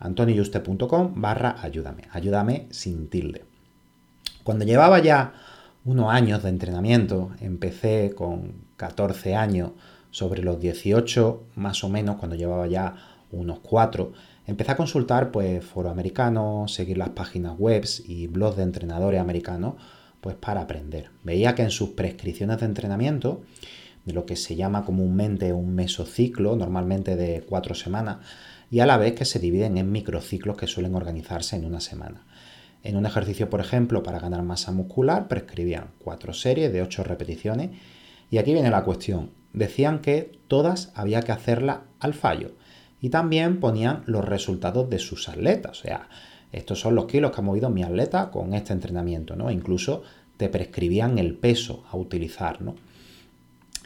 antonioyuste.com barra ayúdame, ayúdame sin tilde. Cuando llevaba ya unos años de entrenamiento, empecé con 14 años, sobre los 18 más o menos, cuando llevaba ya unos 4, empecé a consultar pues foro americanos, seguir las páginas web y blogs de entrenadores americanos, pues para aprender. Veía que en sus prescripciones de entrenamiento, de lo que se llama comúnmente un mesociclo, normalmente de 4 semanas, y a la vez que se dividen en microciclos que suelen organizarse en una semana. En un ejercicio, por ejemplo, para ganar masa muscular, prescribían cuatro series de ocho repeticiones y aquí viene la cuestión. Decían que todas había que hacerlas al fallo y también ponían los resultados de sus atletas, o sea, estos son los kilos que ha movido mi atleta con este entrenamiento, ¿no? Incluso te prescribían el peso a utilizar, ¿no?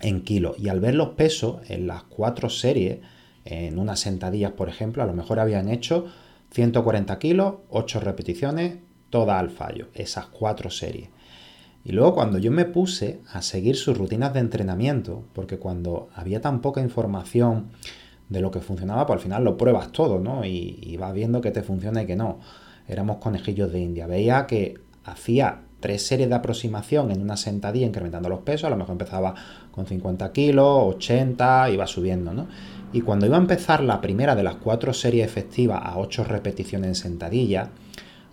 En kilos. Y al ver los pesos en las cuatro series, en unas sentadillas, por ejemplo, a lo mejor habían hecho 140 kilos, 8 repeticiones, toda al fallo, esas cuatro series. Y luego cuando yo me puse a seguir sus rutinas de entrenamiento, porque cuando había tan poca información de lo que funcionaba, pues al final lo pruebas todo, ¿no? Y, y vas viendo que te funciona y que no. Éramos conejillos de India. Veía que hacía tres series de aproximación en una sentadilla incrementando los pesos, a lo mejor empezaba con 50 kilos, 80, iba subiendo, ¿no? Y cuando iba a empezar la primera de las cuatro series efectivas a 8 repeticiones en sentadilla,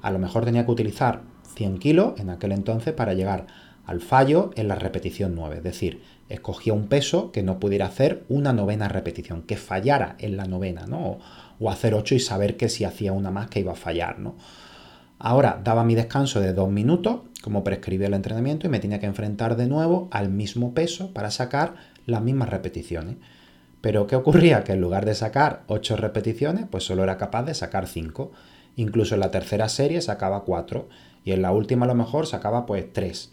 a lo mejor tenía que utilizar 100 kilos en aquel entonces para llegar al fallo en la repetición 9. Es decir, escogía un peso que no pudiera hacer una novena repetición, que fallara en la novena, ¿no? O hacer 8 y saber que si hacía una más que iba a fallar, ¿no? Ahora daba mi descanso de 2 minutos, como prescribía el entrenamiento, y me tenía que enfrentar de nuevo al mismo peso para sacar las mismas repeticiones. Pero ¿qué ocurría? Que en lugar de sacar 8 repeticiones, pues solo era capaz de sacar 5. Incluso en la tercera serie sacaba 4 y en la última a lo mejor sacaba pues 3.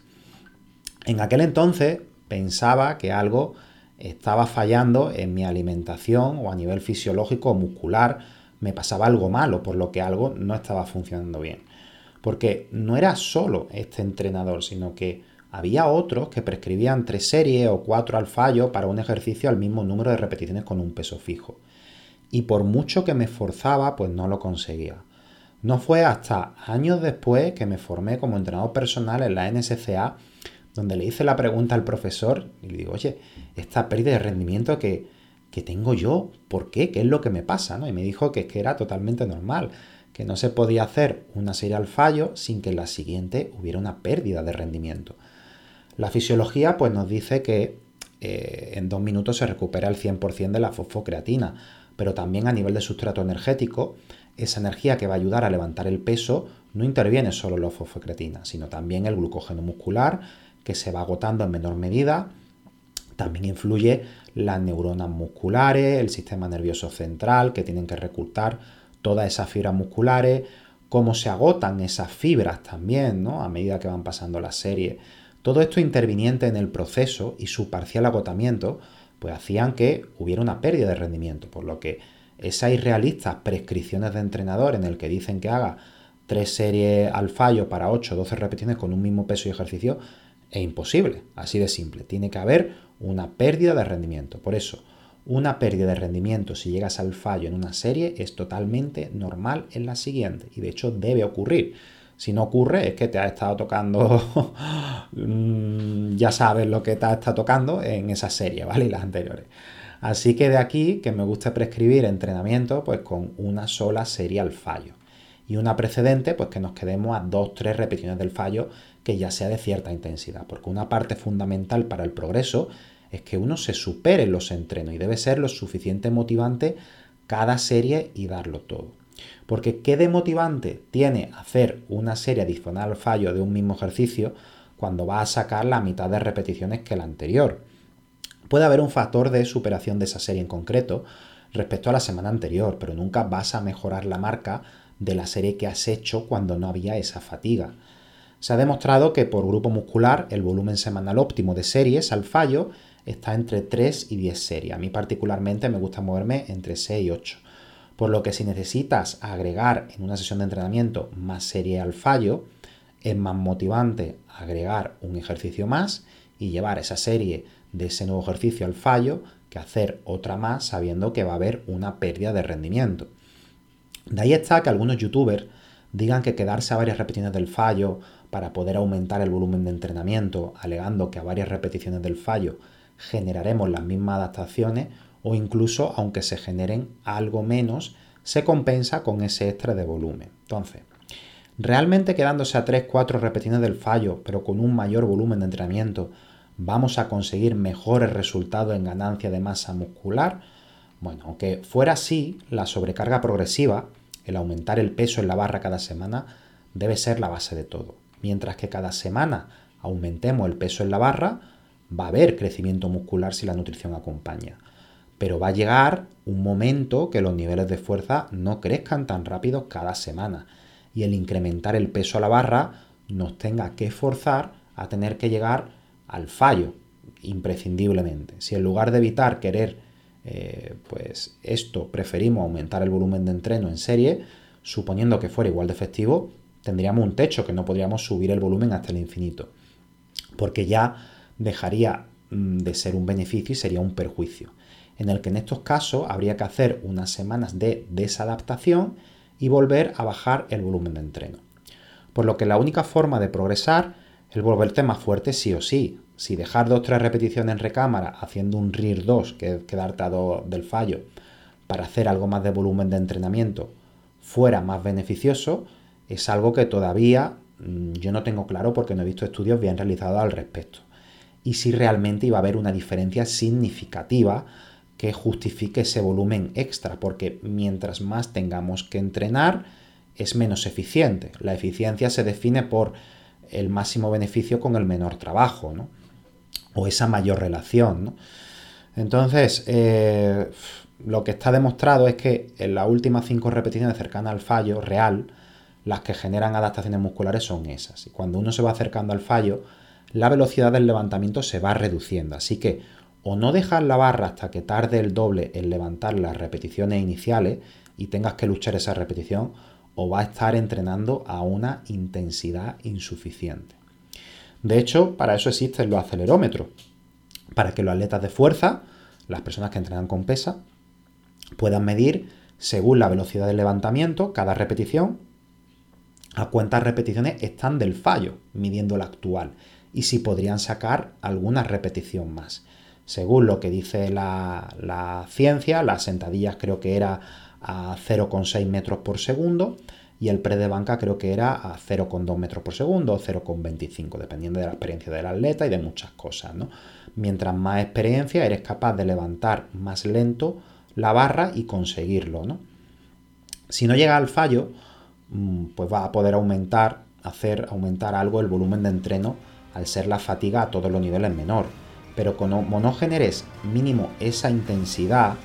En aquel entonces pensaba que algo estaba fallando en mi alimentación o a nivel fisiológico o muscular, me pasaba algo malo, por lo que algo no estaba funcionando bien. Porque no era solo este entrenador, sino que había otros que prescribían tres series o cuatro al fallo para un ejercicio al mismo número de repeticiones con un peso fijo. Y por mucho que me esforzaba, pues no lo conseguía. No fue hasta años después que me formé como entrenador personal en la NSCA, donde le hice la pregunta al profesor y le digo, oye, esta pérdida de rendimiento que, que tengo yo, ¿por qué? ¿Qué es lo que me pasa? ¿no? Y me dijo que, que era totalmente normal, que no se podía hacer una serie al fallo sin que en la siguiente hubiera una pérdida de rendimiento. La fisiología pues, nos dice que eh, en dos minutos se recupera el 100% de la fosfocreatina, pero también a nivel de sustrato energético, esa energía que va a ayudar a levantar el peso no interviene solo la fosfocreatina, sino también el glucógeno muscular, que se va agotando en menor medida. También influye las neuronas musculares, el sistema nervioso central, que tienen que reclutar todas esas fibras musculares, cómo se agotan esas fibras también, ¿no? A medida que van pasando las series todo esto interviniente en el proceso y su parcial agotamiento, pues hacían que hubiera una pérdida de rendimiento, por lo que esas irrealistas prescripciones de entrenador en el que dicen que haga tres series al fallo para 8 o 12 repeticiones con un mismo peso y ejercicio es imposible, así de simple. Tiene que haber una pérdida de rendimiento. Por eso, una pérdida de rendimiento si llegas al fallo en una serie es totalmente normal en la siguiente y de hecho debe ocurrir. Si no ocurre es que te ha estado tocando, mm, ya sabes lo que te ha estado tocando en esa serie, ¿vale? Y las anteriores. Así que de aquí que me gusta prescribir entrenamiento pues con una sola serie al fallo. Y una precedente pues que nos quedemos a dos, tres repeticiones del fallo que ya sea de cierta intensidad. Porque una parte fundamental para el progreso es que uno se supere los entrenos y debe ser lo suficiente motivante cada serie y darlo todo. Porque qué demotivante tiene hacer una serie adicional al fallo de un mismo ejercicio cuando va a sacar la mitad de repeticiones que la anterior. Puede haber un factor de superación de esa serie en concreto respecto a la semana anterior, pero nunca vas a mejorar la marca de la serie que has hecho cuando no había esa fatiga. Se ha demostrado que por grupo muscular el volumen semanal óptimo de series al fallo está entre 3 y 10 series. A mí particularmente me gusta moverme entre 6 y 8. Por lo que si necesitas agregar en una sesión de entrenamiento más serie al fallo, es más motivante agregar un ejercicio más y llevar esa serie de ese nuevo ejercicio al fallo que hacer otra más sabiendo que va a haber una pérdida de rendimiento. De ahí está que algunos youtubers digan que quedarse a varias repeticiones del fallo para poder aumentar el volumen de entrenamiento, alegando que a varias repeticiones del fallo generaremos las mismas adaptaciones o incluso aunque se generen algo menos, se compensa con ese extra de volumen. Entonces, realmente quedándose a 3-4 repeticiones del fallo, pero con un mayor volumen de entrenamiento, vamos a conseguir mejores resultados en ganancia de masa muscular. Bueno, aunque fuera así, la sobrecarga progresiva, el aumentar el peso en la barra cada semana, debe ser la base de todo. Mientras que cada semana aumentemos el peso en la barra, va a haber crecimiento muscular si la nutrición acompaña. Pero va a llegar un momento que los niveles de fuerza no crezcan tan rápido cada semana y el incrementar el peso a la barra nos tenga que forzar a tener que llegar al fallo imprescindiblemente. Si en lugar de evitar querer eh, pues esto preferimos aumentar el volumen de entreno en serie, suponiendo que fuera igual de efectivo, tendríamos un techo que no podríamos subir el volumen hasta el infinito. Porque ya dejaría mm, de ser un beneficio y sería un perjuicio, en el que en estos casos habría que hacer unas semanas de desadaptación y volver a bajar el volumen de entreno. Por lo que la única forma de progresar es volverte más fuerte sí o sí. Si dejar dos o tres repeticiones en recámara haciendo un RIR 2, que es quedarte a dos del fallo, para hacer algo más de volumen de entrenamiento fuera más beneficioso, es algo que todavía mm, yo no tengo claro porque no he visto estudios bien realizados al respecto y si realmente iba a haber una diferencia significativa que justifique ese volumen extra, porque mientras más tengamos que entrenar, es menos eficiente. La eficiencia se define por el máximo beneficio con el menor trabajo, ¿no? O esa mayor relación, ¿no? Entonces, eh, lo que está demostrado es que en las últimas cinco repeticiones cercanas al fallo real, las que generan adaptaciones musculares son esas. Y cuando uno se va acercando al fallo, la velocidad del levantamiento se va reduciendo. Así que o no dejas la barra hasta que tarde el doble en levantar las repeticiones iniciales y tengas que luchar esa repetición, o va a estar entrenando a una intensidad insuficiente. De hecho, para eso existen los acelerómetros, para que los atletas de fuerza, las personas que entrenan con pesa, puedan medir según la velocidad del levantamiento cada repetición a cuántas repeticiones están del fallo, midiendo la actual y si podrían sacar alguna repetición más. Según lo que dice la, ciencia, las sentadillas creo que era a 0,6 metros por segundo y el pre de banca creo que era a 0,2 metros por segundo o 0,25, dependiendo de la experiencia del atleta y de muchas cosas. Mientras más experiencia, eres capaz de levantar más lento la barra y conseguirlo. ¿no? Si no llega al fallo, mm, pues va a poder aumentar, hacer aumentar algo el volumen de entreno al ser la fatiga a todos los niveles menor. Pero como no generes mínimo esa intensidad,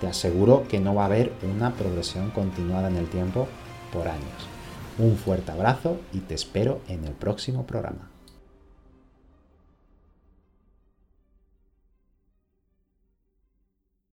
te aseguro que no va a haber una progresión continuada en el tiempo por años. Un fuerte abrazo y te espero en el próximo programa.